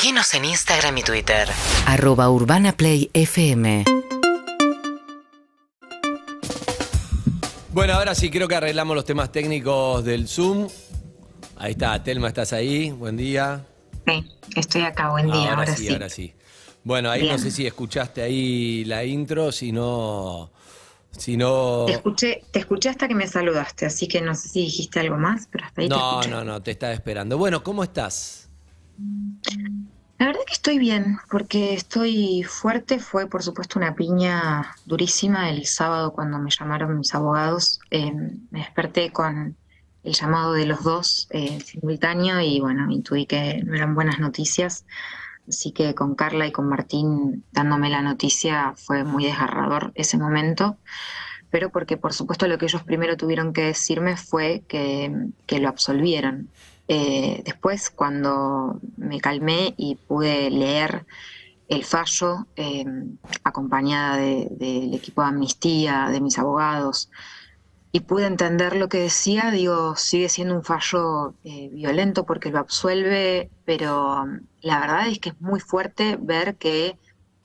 Seguinos en Instagram y Twitter. Arroba Urbana Play FM. Bueno, ahora sí creo que arreglamos los temas técnicos del Zoom. Ahí está, Telma, ¿estás ahí? Buen día. Sí, estoy acá, buen día, ahora, sí, sí. ahora sí. Bueno, ahí no sé si escuchaste ahí la intro, si no... Si no... Te escuché, te escuché hasta que me saludaste, así que no sé si dijiste algo más, pero hasta ahí te No, escuché. no, no, te estaba esperando. Bueno, ¿cómo estás? La verdad que estoy bien, porque estoy fuerte. Fue, por supuesto, una piña durísima el sábado cuando me llamaron mis abogados. Eh, me desperté con el llamado de los dos eh, simultáneo y bueno, intuí que no eran buenas noticias. Así que con Carla y con Martín dándome la noticia fue muy desgarrador ese momento. Pero porque, por supuesto, lo que ellos primero tuvieron que decirme fue que, que lo absolvieron. Eh, después, cuando me calmé y pude leer el fallo, eh, acompañada de- del equipo de amnistía, de mis abogados, y pude entender lo que decía, digo, sigue siendo un fallo eh, violento porque lo absuelve, pero um, la verdad es que es muy fuerte ver que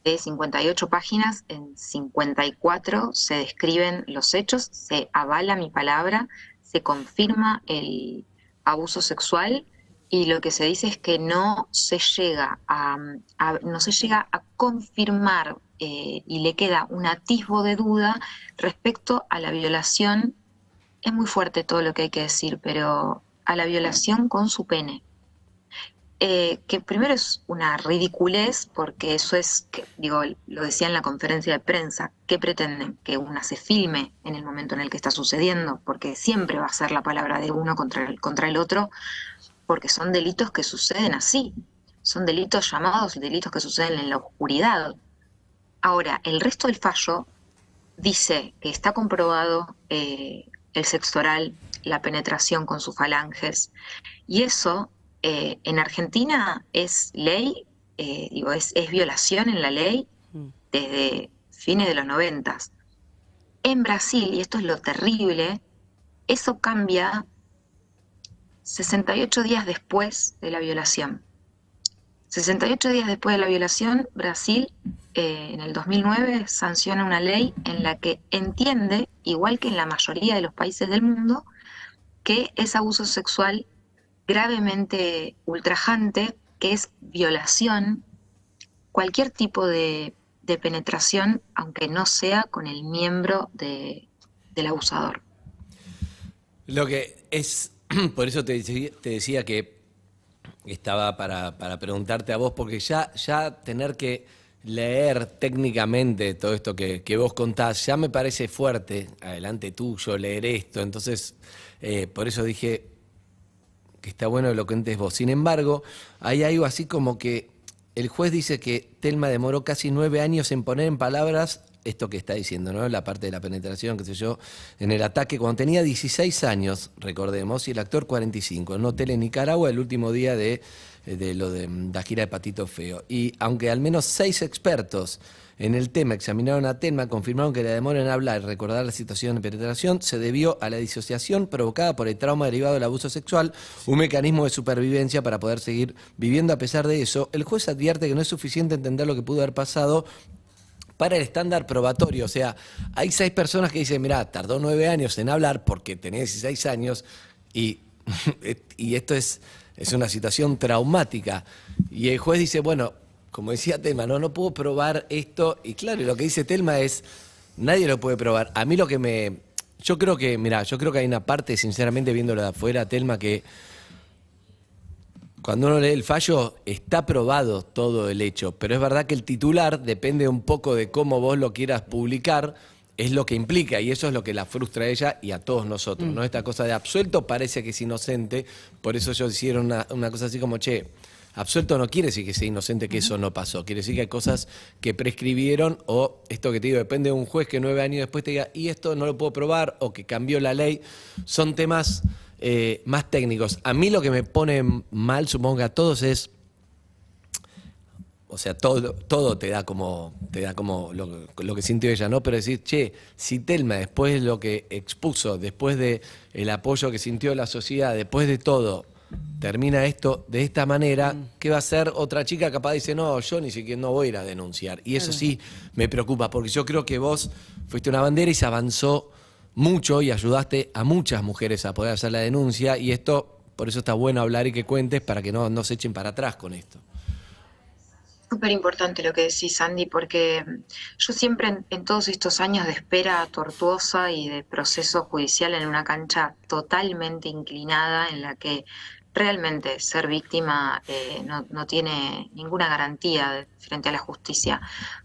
de 58 páginas, en 54 se describen los hechos, se avala mi palabra, se confirma el abuso sexual y lo que se dice es que no se llega a, no se llega a confirmar eh, y le queda un atisbo de duda respecto a la violación. Es muy fuerte todo lo que hay que decir, pero a la violación con su pene. Eh, que primero es una ridiculez, porque eso es, digo, lo decía en la conferencia de prensa, ¿qué pretenden? Que una se filme en el momento en el que está sucediendo, porque siempre va a ser la palabra de uno contra el, contra el otro, porque son delitos que suceden así, son delitos llamados delitos que suceden en la oscuridad. Ahora, el resto del fallo dice que está comprobado eh, el sexo oral, la penetración con sus falanges, y eso eh, en Argentina es ley, eh, digo, es, es violación en la ley desde fines de los noventas. En Brasil, y esto es lo terrible, eso cambia 68 días después de la violación. 68 días después de la violación, Brasil eh, en el 2009 sanciona una ley en la que entiende, igual que en la mayoría de los países del mundo, que es abuso sexual gravemente ultrajante, que es violación, cualquier tipo de, de penetración, aunque no sea con el miembro de- del abusador. Lo que es, por eso te, te decía que estaba para, para preguntarte a vos, porque ya, ya tener que leer técnicamente todo esto que, que vos contás, ya me parece fuerte, adelante tuyo, leer esto, entonces, eh, por eso dije que está bueno que lo cuentes vos. Sin embargo, hay algo así como que el juez dice que Telma demoró casi nueve años en poner en palabras esto que está diciendo, ¿no? La parte de la penetración, qué sé yo, en el ataque cuando tenía 16 años, recordemos, y el actor 45, en un hotel en Nicaragua el último día de, de lo de mm, la gira de Patito Feo. Y aunque al menos seis expertos en el tema examinaron a Telma, confirmaron que la demora en hablar y recordar la situación de penetración se debió a la disociación provocada por el trauma derivado del abuso sexual, un mecanismo de supervivencia para poder seguir viviendo a pesar de eso. El juez advierte que no es suficiente entender lo que pudo haber pasado para el estándar probatorio. O sea, hay seis personas que dicen, mira, tardó nueve años en hablar porque tenía 16 años y, y esto es, es una situación traumática. Y el juez dice, bueno, como decía Telma, no, no puedo probar esto. Y claro, lo que dice Telma es, nadie lo puede probar. A mí lo que me... Yo creo que, mira, yo creo que hay una parte, sinceramente, viéndolo de afuera, Telma, que cuando uno lee el fallo, está probado todo el hecho, pero es verdad que el titular depende un poco de cómo vos lo quieras publicar, es lo que implica y eso es lo que la frustra a ella y a todos nosotros, ¿no? Esta cosa de absuelto parece que es inocente, por eso ellos hicieron una, una cosa así como, che, absuelto no quiere decir que sea inocente, que eso no pasó, quiere decir que hay cosas que prescribieron o esto que te digo, depende de un juez que nueve años después te diga, y esto no lo puedo probar o que cambió la ley, son temas eh, más técnicos. A mí lo que me pone mal, supongo que a todos, es. O sea, todo, todo te da como, te da como lo, lo que sintió ella, ¿no? Pero decir, che, si Telma, después de lo que expuso, después de el apoyo que sintió la sociedad, después de todo, termina esto de esta manera, Mm. ¿qué va a hacer otra chica capaz dice, no, yo ni siquiera no voy a ir a denunciar? Y eso sí me preocupa, porque yo creo que vos fuiste una bandera y se avanzó mucho y ayudaste a muchas mujeres a poder hacer la denuncia y esto, por eso está bueno hablar y que cuentes para que no, no se echen para atrás con esto. Súper importante lo que decís, Andy, porque yo siempre en, en todos estos años de espera tortuosa y de proceso judicial en una cancha totalmente inclinada en la que realmente ser víctima eh, no, no tiene ninguna garantía frente a la justicia.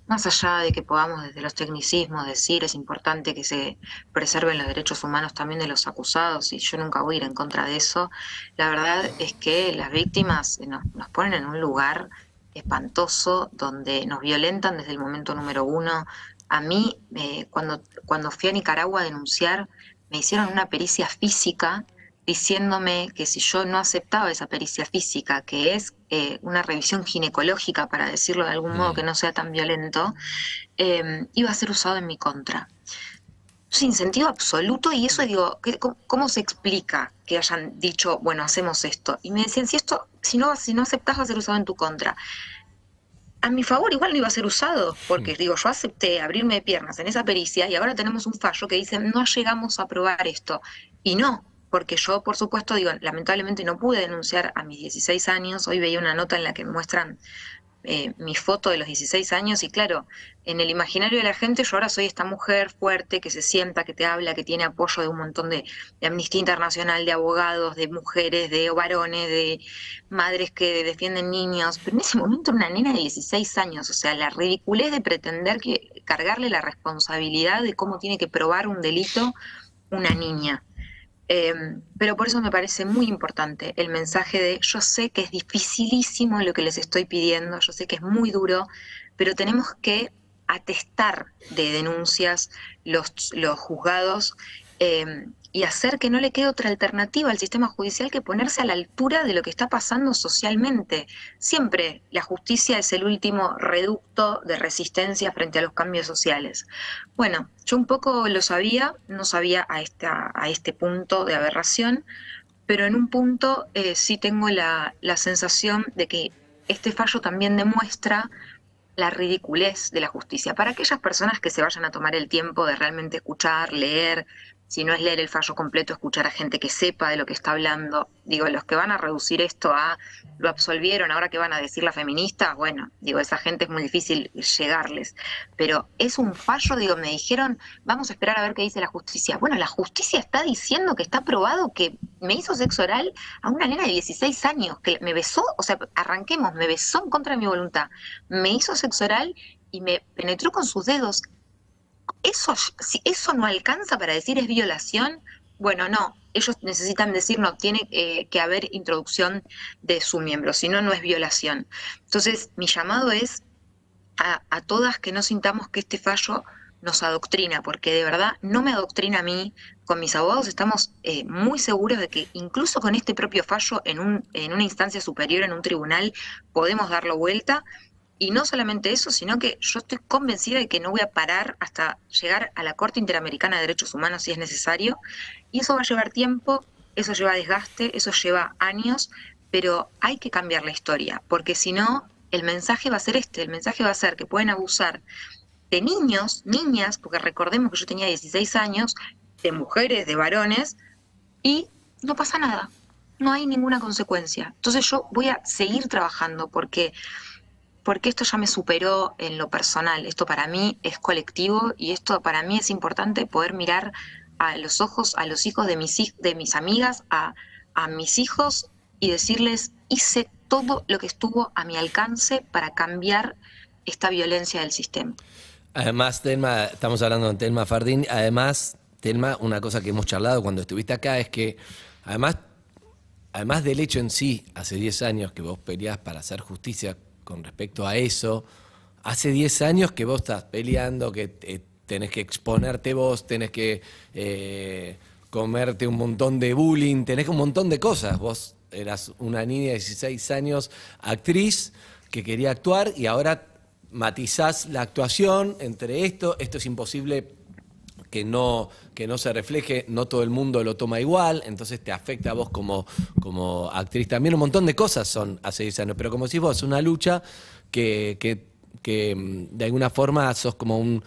Más allá de que podamos desde los tecnicismos decir es importante que se preserven los derechos humanos también de los acusados y yo nunca voy a ir en contra de eso, la verdad es que las víctimas nos, nos ponen en un lugar espantoso donde nos violentan desde el momento número uno. A mí, eh, cuando, cuando fui a Nicaragua a denunciar, me hicieron una pericia física diciéndome que si yo no aceptaba esa pericia física, que es eh, una revisión ginecológica, para decirlo de algún modo que no sea tan violento, eh, iba a ser usado en mi contra. Sin sentido absoluto, y eso digo, ¿qué- cómo, cómo se explica que hayan dicho, bueno, hacemos esto? Y me decían, si esto, si no, si no aceptás, va a ser usado en tu contra. A mi favor igual no iba a ser usado, porque digo, yo acepté abrirme de piernas en esa pericia y ahora tenemos un fallo que dice, no llegamos a probar esto. Y no, porque yo, por supuesto, digo, lamentablemente no pude denunciar a mis 16 años. Hoy veía una nota en la que muestran eh, mi foto de los 16 años y claro, en el imaginario de la gente yo ahora soy esta mujer fuerte que se sienta, que te habla, que tiene apoyo de un montón de, de Amnistía Internacional, de abogados, de mujeres, de varones, de madres que defienden niños, pero en ese momento una nena de 16 años, o sea, la ridiculez de pretender que cargarle la responsabilidad de cómo tiene que probar un delito una niña. Eh, pero por eso me parece muy importante el mensaje de yo sé que es dificilísimo lo que les estoy pidiendo, yo sé que es muy duro, pero tenemos que atestar de denuncias los, los juzgados eh, y hacer que no le quede otra alternativa al sistema judicial que ponerse a la altura de lo que está pasando socialmente. Siempre la justicia es el último reducto de resistencia frente a los cambios sociales. Bueno, yo un poco lo sabía, no sabía a, a este punto de aberración, pero en un punto eh, sí tengo la, la sensación de que este fallo también demuestra la ridiculez de la justicia. Para aquellas personas que se vayan a tomar el tiempo de realmente escuchar, leer, si no es leer el fallo completo, escuchar a gente que sepa de lo que está hablando. Digo, los que van a reducir esto a lo absolvieron, ahora que van a decir las feministas, bueno, digo, esa gente es muy difícil llegarles. Pero es un fallo, digo, me dijeron, vamos a esperar a ver qué dice la justicia. Bueno, la justicia está diciendo que está probado que me hizo sexo oral a una nena de 16 años, que me besó, o sea, arranquemos, me besó en contra de mi voluntad, me hizo sexo oral y me penetró con sus dedos eso, si eso no alcanza para decir es violación, bueno, no, ellos necesitan decir no, tiene eh, que haber introducción de su miembro, si no, no es violación. Entonces, mi llamado es a, a todas que no sintamos que este fallo nos adoctrina, porque de verdad no me adoctrina a mí, con mis abogados estamos eh, muy seguros de que incluso con este propio fallo en, un, en una instancia superior, en un tribunal, podemos darlo vuelta y no solamente eso, sino que yo estoy convencida de que no voy a parar hasta llegar a la Corte Interamericana de Derechos Humanos si es necesario. Y eso va a llevar tiempo, eso lleva desgaste, eso lleva años, pero hay que cambiar la historia, porque si no, el mensaje va a ser este, el mensaje va a ser que pueden abusar de niños, niñas, porque recordemos que yo tenía 16 años, de mujeres, de varones, y no pasa nada, no hay ninguna consecuencia. Entonces yo voy a seguir trabajando porque porque esto ya me superó en lo personal, esto para mí es colectivo y esto para mí es importante poder mirar a los ojos, a los hijos de mis, de mis amigas, a, a mis hijos y decirles, hice todo lo que estuvo a mi alcance para cambiar esta violencia del sistema. Además, Telma, estamos hablando de Telma Fardín, además, Telma, una cosa que hemos charlado cuando estuviste acá es que, además, además del hecho en sí, hace 10 años que vos peleás para hacer justicia con respecto a eso. Hace 10 años que vos estás peleando, que eh, tenés que exponerte vos, tenés que eh, comerte un montón de bullying, tenés un montón de cosas. Vos eras una niña de 16 años, actriz, que quería actuar y ahora matizás la actuación entre esto, esto es imposible que no, que no se refleje, no todo el mundo lo toma igual, entonces te afecta a vos como, como actriz. También un montón de cosas son hace 10 años, pero como decís vos, es una lucha que, que, que, mm, de alguna forma sos como un,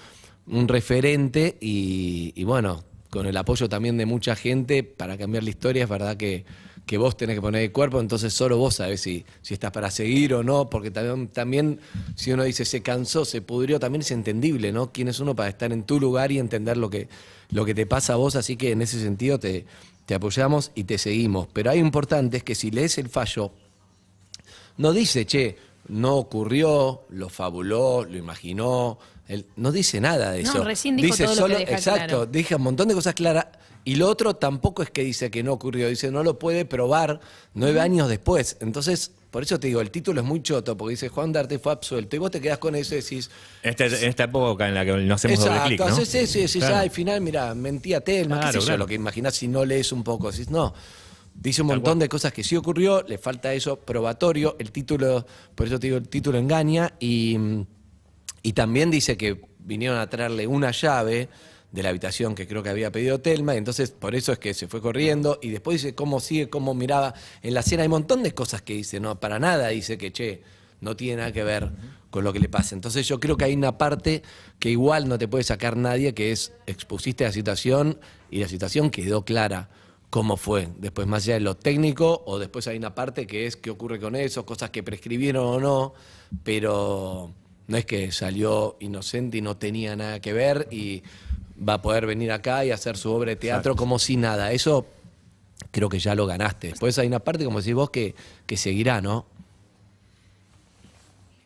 un referente y bueno, con el apoyo también de mucha gente para cambiar la historia, es verdad que, que vos tenés que poner el cuerpo, entonces solo vos sabés si, si estás para seguir o no, porque también, también si uno dice se cansó, se pudrió, también es entendible, ¿no? ¿Quién es uno para estar en tu lugar y entender lo que, lo que te pasa a vos? Así que en ese sentido te, te apoyamos y te seguimos. Pero hay importante es que si lees el fallo, no dice, che, no ocurrió, lo fabuló, lo imaginó, él no dice nada de No, eso. recién dijo dice todo lo que solo, deja exacto, claro. deja un montón de cosas claras. Y lo otro tampoco es que dice que no ocurrió, dice no lo puede probar nueve años después. Entonces, por eso te digo, el título es muy choto, porque dice Juan Darte fue absuelto. Y vos te quedás con eso y decís. Este- en esta época en la que nos hacemos doble clic, ¿no? haces eso y decís, Claro. ah, al final, mira, mentía Telma, qué Claro, yo, lo que imaginás si no lees un poco. Decís, no. Dice un montón de cosas que sí ocurrió, le falta eso probatorio. El título, por eso te digo, el título engaña. Y, y también dice que vinieron a traerle una llave de la habitación que creo que había pedido Telma, y entonces por eso es que se fue corriendo, y después dice cómo sigue, cómo miraba en la escena, hay un montón de cosas que dice, no, para nada dice que, che, no tiene nada que ver con lo que le pasa. Entonces yo creo que hay una parte que igual no te puede sacar nadie, que es expusiste la situación y la situación quedó clara cómo fue. Después, más allá de lo técnico, o después hay una parte que es qué ocurre con eso, cosas que prescribieron o no, pero no es que salió inocente y no tenía nada que ver y va a poder venir acá y hacer su obra de teatro como si nada. Eso creo que ya lo ganaste. Después hay una parte, como decís vos, que, que seguirá, ¿no?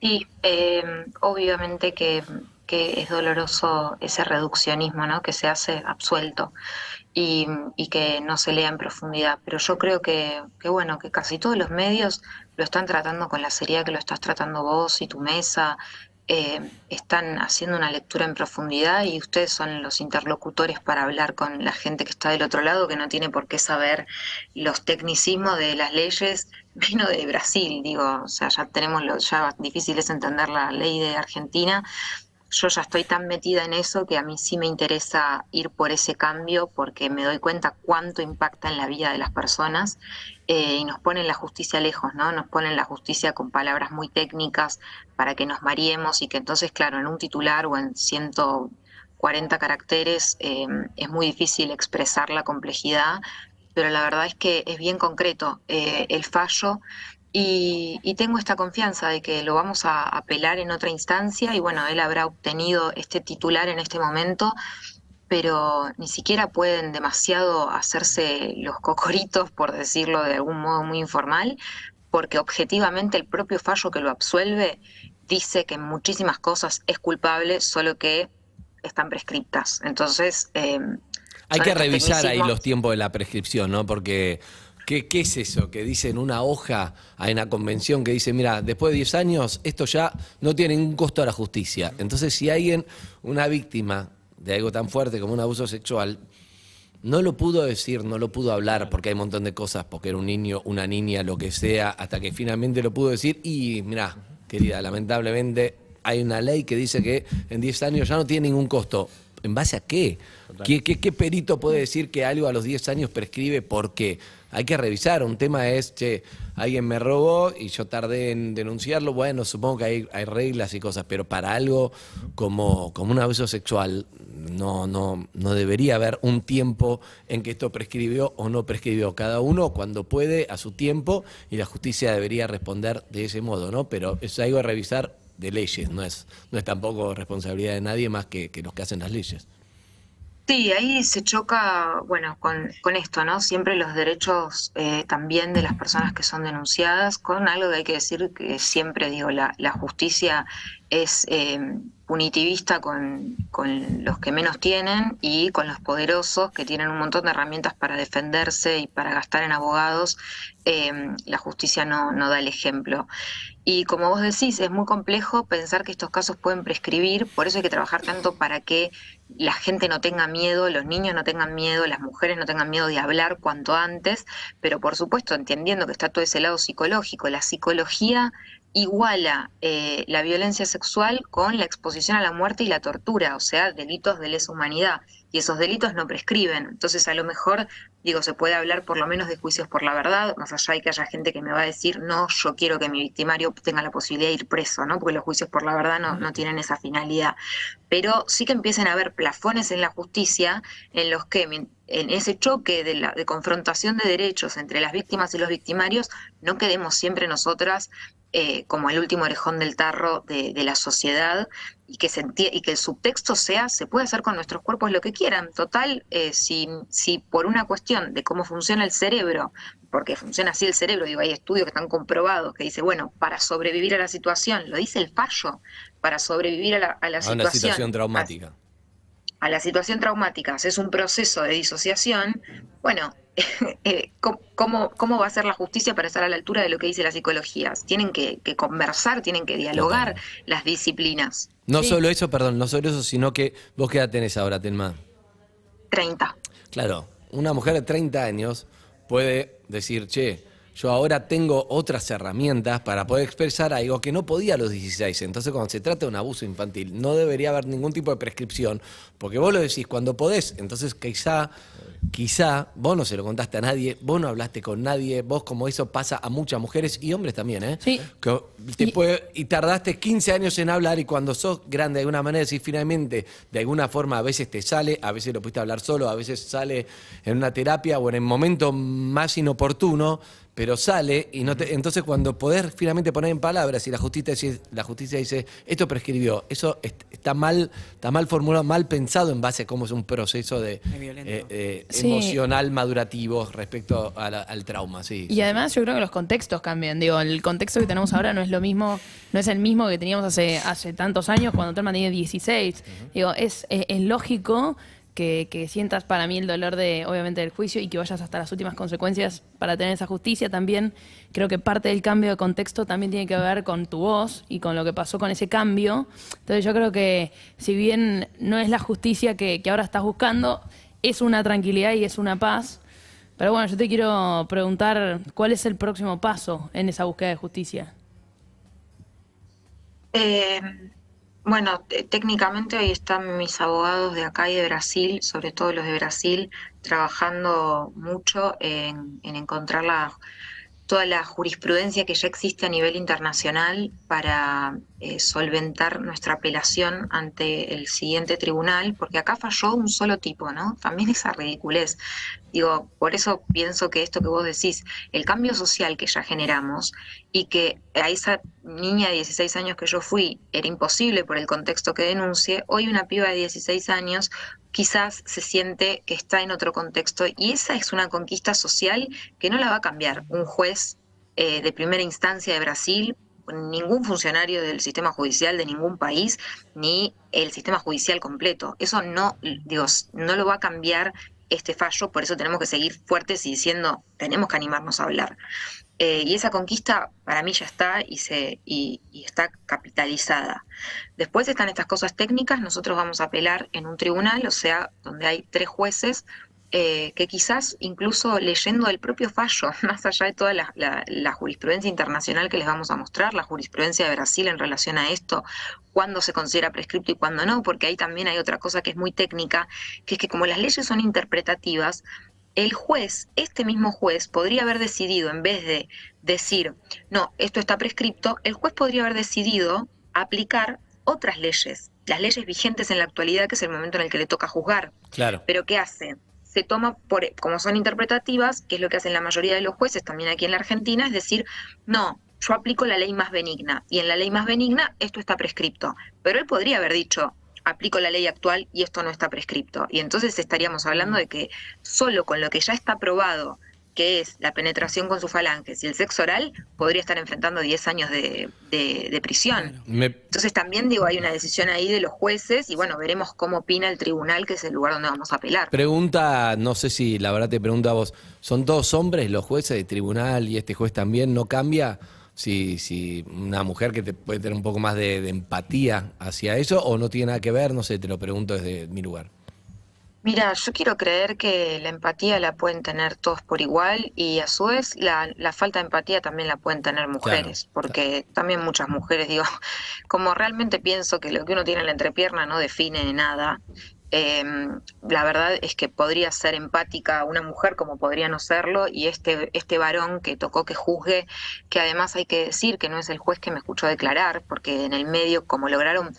Sí, eh, obviamente que, que es doloroso ese reduccionismo, ¿no? Que se hace absuelto y, y que no se lea en profundidad. Pero yo creo que, que, bueno, que casi todos los medios lo están tratando con la seriedad que lo estás tratando vos y tu mesa. Eh, están haciendo una lectura en profundidad y ustedes son los interlocutores para hablar con la gente que está del otro lado, que no tiene por qué saber los tecnicismos de las leyes. Vino de Brasil, digo, o sea, ya tenemos, lo, ya difícil es entender la ley de Argentina. Yo ya estoy tan metida en eso que a mí sí me interesa ir por ese cambio porque me doy cuenta cuánto impacta en la vida de las personas eh, y nos ponen la justicia lejos, ¿no? Nos ponen la justicia con palabras muy técnicas para que nos mariemos y que entonces, claro, en un titular o en 140 caracteres eh, es muy difícil expresar la complejidad, pero la verdad es que es bien concreto eh, el fallo y, y tengo esta confianza de que lo vamos a apelar en otra instancia y bueno, él habrá obtenido este titular en este momento pero ni siquiera pueden demasiado hacerse los cocoritos, por decirlo de algún modo muy informal, porque objetivamente el propio fallo que lo absuelve dice que en muchísimas cosas es culpable, solo que están prescriptas. Entonces, eh, Hay que revisar ahí los tiempos de la prescripción, ¿no? Porque, ¿qué, qué es eso? Que dice en una hoja, hay una convención que dice, mira, después de 10 años, esto ya no tiene ningún costo a la justicia. Entonces, si alguien, una víctima de algo tan fuerte como un abuso sexual, no lo pudo decir, no lo pudo hablar, porque hay un montón de cosas, porque era un niño, una niña, lo que sea, hasta que finalmente lo pudo decir. Y mira, querida, lamentablemente hay una ley que dice que en 10 años ya no tiene ningún costo. ¿En base a qué? ¿Qué, qué, qué perito puede decir que algo a los 10 años prescribe? ¿Por qué? Hay que revisar. Un tema es, che, alguien me robó y yo tardé en denunciarlo. Bueno, supongo que hay, hay reglas y cosas, pero para algo como, como un abuso sexual no, no, no debería haber un tiempo en que esto prescribió o no prescribió. Cada uno cuando puede a su tiempo y la justicia debería responder de ese modo, ¿no? Pero es algo a revisar de leyes, no es, no es tampoco responsabilidad de nadie más que, que los que hacen las leyes. Sí, ahí se choca, bueno, con, con esto, ¿no? Siempre los derechos eh, también de las personas que son denunciadas, con algo que hay que decir que siempre digo, la, la justicia es eh, punitivista con, con los que menos tienen y con los poderosos que tienen un montón de herramientas para defenderse y para gastar en abogados. eh, la justicia no, no da el ejemplo. Y como vos decís, es muy complejo pensar que estos casos pueden prescribir, por eso hay que trabajar tanto para que la gente no tenga miedo, los niños no tengan miedo, las mujeres no tengan miedo de hablar cuanto antes, pero por supuesto entendiendo que está todo ese lado psicológico. La psicología iguala eh, la violencia sexual con la exposición a la muerte y la tortura, o sea, delitos de lesa humanidad. Y esos delitos no prescriben. Entonces, a lo mejor, digo, se puede hablar por lo menos de juicios por la verdad, más allá de que haya gente que me va a decir, no, yo quiero que mi victimario tenga la posibilidad de ir preso, ¿no? Porque los juicios por la verdad no, no tienen esa finalidad. Pero sí que empiecen a haber plafones en la justicia en los que en ese choque de, la, de confrontación de derechos entre las víctimas y los victimarios, no quedemos siempre nosotras eh, como el último orejón del tarro de, la sociedad y que, se y que el subtexto sea, se puede hacer con nuestros cuerpos lo que quieran. Total, eh, si, si por una cuestión de cómo funciona el cerebro, porque funciona así el cerebro, digo, hay estudios que están comprobados, que dice, bueno, para sobrevivir a la situación, lo dice el fallo, para sobrevivir a la, a la situación. Una situación traumática. A, a la situación traumática, es un proceso de disociación, bueno, Eh, ¿cómo, ¿cómo, va a ser la justicia para estar a la altura de lo que dice la psicología? Tienen que, conversar, tienen que dialogar las disciplinas. No solo eso, perdón, no solo eso, sino que vos qué edad tenés ahora, Telma. 30. Claro, una mujer de 30 años puede decir, che, yo ahora tengo otras herramientas para poder expresar algo que no podía a los 16. Entonces, cuando se trata de un abuso infantil, no debería haber ningún tipo de prescripción, porque vos lo decís cuando podés. Entonces, quizá, quizá, vos no se lo contaste a nadie, vos no hablaste con nadie, vos como eso pasa a muchas mujeres y hombres también, ¿eh? Sí. y, tardaste 15 años en hablar y cuando sos grande de alguna manera, decís finalmente, de alguna forma a veces te sale, a veces lo pudiste hablar solo, a veces sale en una terapia o en el momento más inoportuno pero sale y no te, entonces cuando poder finalmente poner en palabras y la justicia dice, la justicia dice esto prescribió, eso está mal, está mal formulado, mal pensado en base a cómo es un proceso de eh, eh, emocional madurativo respecto al trauma, sí. Y además yo creo que los contextos cambian, digo, el contexto que tenemos ahora no es lo mismo, no es el mismo que teníamos hace hace tantos años cuando Telma tenía 16. Digo, es, es lógico que, sientas para mí el dolor de, obviamente, del juicio y que vayas hasta las últimas consecuencias para tener esa justicia. También creo que parte del cambio de contexto también tiene que ver con tu voz y con lo que pasó con ese cambio. Entonces yo creo que si bien no es la justicia que, que ahora estás buscando, es una tranquilidad y es una paz. Pero bueno, yo te quiero preguntar cuál es el próximo paso en esa búsqueda de justicia. Eh, bueno, técnicamente hoy están mis abogados de acá y de Brasil, sobre todo los de Brasil, trabajando mucho en, encontrar la, toda la jurisprudencia que ya existe a nivel internacional para eh, solventar nuestra apelación ante el siguiente tribunal, porque acá falló un solo tipo, ¿no? También esa ridiculez. Digo, por eso pienso que esto que vos decís, el cambio social que ya generamos y que a esa niña de 16 años que yo fui era imposible por el contexto que denuncie, hoy una piba de 16 años quizás se siente que está en otro contexto y esa es una conquista social que no la va a cambiar un juez eh, de primera instancia de Brasil ningún funcionario del sistema judicial de ningún país ni el sistema judicial completo. Eso no, digo, no lo va a cambiar este fallo, por eso tenemos que seguir fuertes y diciendo, tenemos que animarnos a hablar. Eh, y esa conquista para mí ya está y, se, y, está capitalizada. Después están estas cosas técnicas, nosotros vamos a apelar en un tribunal, o sea, donde hay tres jueces eh, que quizás incluso leyendo el propio fallo, más allá de toda la, jurisprudencia internacional que les vamos a mostrar, la jurisprudencia de Brasil en relación a esto, cuándo se considera prescripto y cuándo no, porque ahí también hay otra cosa que es muy técnica, que es que como las leyes son interpretativas, el juez, este mismo juez, podría haber decidido, en vez de decir, no, esto está prescripto, el juez podría haber decidido aplicar otras leyes, las leyes vigentes en la actualidad, que es el momento en el que le toca juzgar. Claro. Pero ¿qué hace? Se toma por, como son interpretativas, que es lo que hacen la mayoría de los jueces también aquí en la Argentina, es decir, no, yo aplico la ley más benigna y en la ley más benigna esto está prescripto. Pero él podría haber dicho, aplico la ley actual y esto no está prescripto. Y entonces estaríamos hablando de que solo con lo que ya está aprobado que es la penetración con sus falanges y el sexo oral, podría estar enfrentando 10 años de, prisión. Entonces también digo, hay una decisión ahí de los jueces y bueno, veremos cómo opina el tribunal, que es el lugar donde vamos a apelar. Pregunta, no sé si la verdad te pregunto a vos, ¿son dos hombres los jueces de tribunal y este juez también no cambia? Si, si una mujer que te puede tener un poco más de empatía hacia eso o no tiene nada que ver, no sé, te lo pregunto desde mi lugar. Mira, yo quiero creer que la empatía la pueden tener todos por igual y a su vez la, falta de empatía también la pueden tener mujeres, porque también muchas mujeres, digo, como realmente pienso que lo que uno tiene en la entrepierna no define nada, Eh, la verdad es que podría ser empática una mujer como podría no serlo y este, este varón que tocó que juzgue, que además hay que decir que no es el juez que me escuchó declarar, porque en el medio, como lograron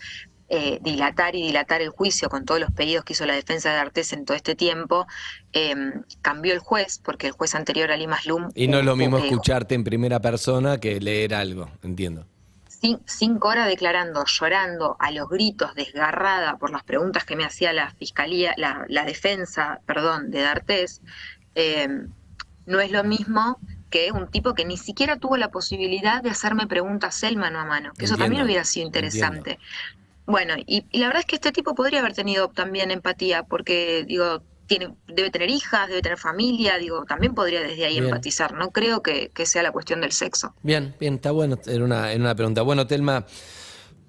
eh, dilatar y dilatar el juicio con todos los pedidos que hizo la defensa de Artés en todo este tiempo, eh, cambió el juez, porque el juez anterior, Ali Maslum... Y no es lo mismo escucharte en primera persona que leer algo, entiendo. cin- cinco horas declarando, llorando a los gritos, desgarrada por las preguntas que me hacía la fiscalía, la, la defensa, perdón, de D'Artés, eh, no es lo mismo que un tipo que ni siquiera tuvo la posibilidad de hacerme preguntas él mano a mano, que eso también hubiera sido interesante. Bueno, y, y la verdad es que este tipo podría haber tenido también empatía, porque digo, tiene, debe tener hijas, debe tener familia, digo, también podría desde ahí Bien. empatizar. No creo que, que sea la cuestión del sexo. Bien, bien, está bueno. Era una, era una pregunta. Bueno, Telma,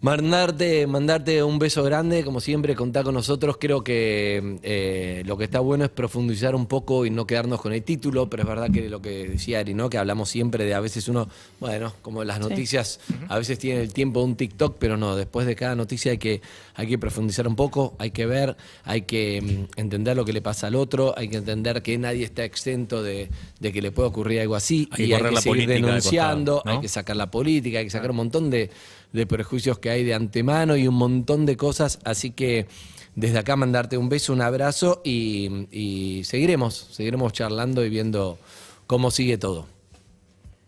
mandarte, mandarte un beso grande, como siempre, contar con nosotros. Creo que eh, lo que está bueno es profundizar un poco y no quedarnos con el título, pero es verdad que lo que decía Ari, ¿no? Que hablamos siempre de a veces uno, bueno, como las noticias, a veces tienen el tiempo de un TikTok, pero no, después de cada noticia hay que, hay que profundizar un poco, hay que ver, hay que mm, entender lo que le pasa al otro, hay que entender que nadie está exento de, de que le pueda ocurrir algo así Hay que y hay que la seguir de denunciando, costado, ¿no? hay que sacar la política, hay que sacar un montón de, de prejuicios que hay de antemano y un montón de cosas. Así que desde acá mandarte un beso, un abrazo y, y seguiremos, seguiremos charlando y viendo cómo sigue todo.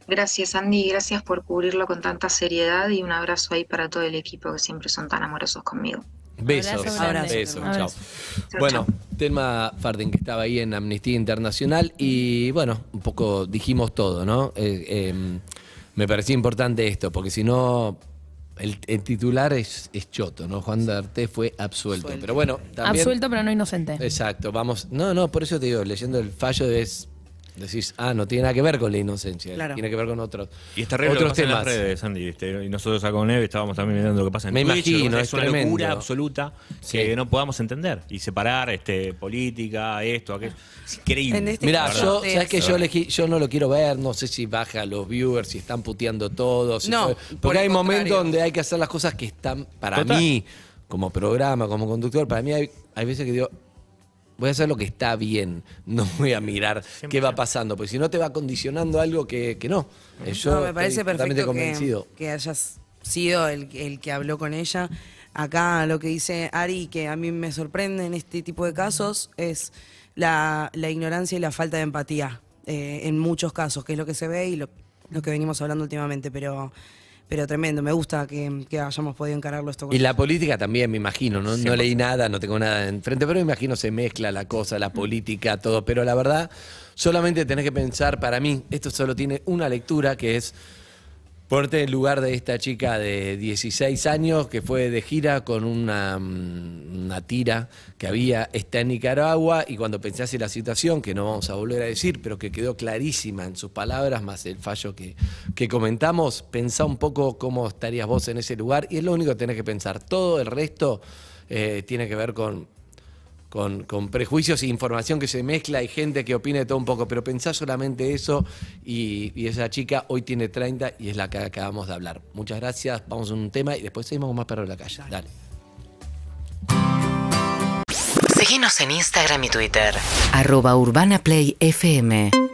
Gracias Andy, gracias por cubrirlo con tanta seriedad y un abrazo ahí para todo el equipo que siempre son tan amorosos conmigo. Besos. Abrazo. Besos. Abrazo. Chao. Chao, Bueno, chao. Telma Fardin, que estaba ahí en Amnistía Internacional, y bueno, un poco dijimos todo, ¿no? Eh, eh, me parecía importante esto, porque si no, el, el titular es, es choto, ¿no? Juan D'Arte fue absuelto. Pero bueno, también. Absuelto, pero no inocente. Exacto, vamos. No, no, por eso te digo, leyendo el fallo es. Decís, ah, no tiene nada que ver con la inocencia, Claro. tiene que ver con otros, Y es terrible lo que otros pasa en temas. las redes, Andy. ¿viste? Y nosotros acá con Eve estábamos también mirando lo que pasa en Me Twitch, imagino, lo que pasa es una tremendo. locura absoluta Sí. que no podamos entender y separar este política, esto, aquello. Es increíble. Este la verdad. yo, sabes que yo elegí, yo no lo quiero ver, no sé si baja los viewers, si están puteando todos. si No, fue- por porque el hay momentos contrario. donde hay que hacer las cosas que están, para Total. mí, como programa, como conductor, para mí hay, hay veces que digo, voy a hacer lo que está bien, no voy a mirar qué va pasando, porque si no te va condicionando algo que, que no. Eh, Yo No, me parece estoy totalmente perfecto convencido. que, que hayas sido el, el que habló con ella. Acá lo que dice Ari, que a mí me sorprende en este tipo de casos, es la, la ignorancia y la falta de empatía eh, en muchos casos, que es lo que se ve y lo, lo que venimos hablando últimamente, pero, pero tremendo, me gusta que, que hayamos podido encararlo esto con Y la política también, me imagino, ¿no? no leí nada, no tengo nada enfrente, pero me imagino se mezcla la cosa, la política, todo. Pero la verdad, solamente tenés que pensar, para mí, esto solo tiene una lectura que es ponerte en el lugar de esta chica de 16 años que fue de gira con una, mm, una tira que había, está en Nicaragua, y cuando pensás en la situación, que no vamos a volver a decir, pero que quedó clarísima en sus palabras, más el fallo que, que comentamos, pensá un poco cómo estarías vos en ese lugar, y es lo único que tenés que pensar. Todo el resto eh, tiene que ver con con, con prejuicios e información que se mezcla y gente que opina de todo un poco, pero pensá solamente eso y, y esa chica hoy tiene 30 y es la que acabamos de hablar. Muchas gracias, vamos a un tema y después seguimos con más perro de la calle. Dale. Seguinos en Instagram y Twitter. arroba urbanaplayfm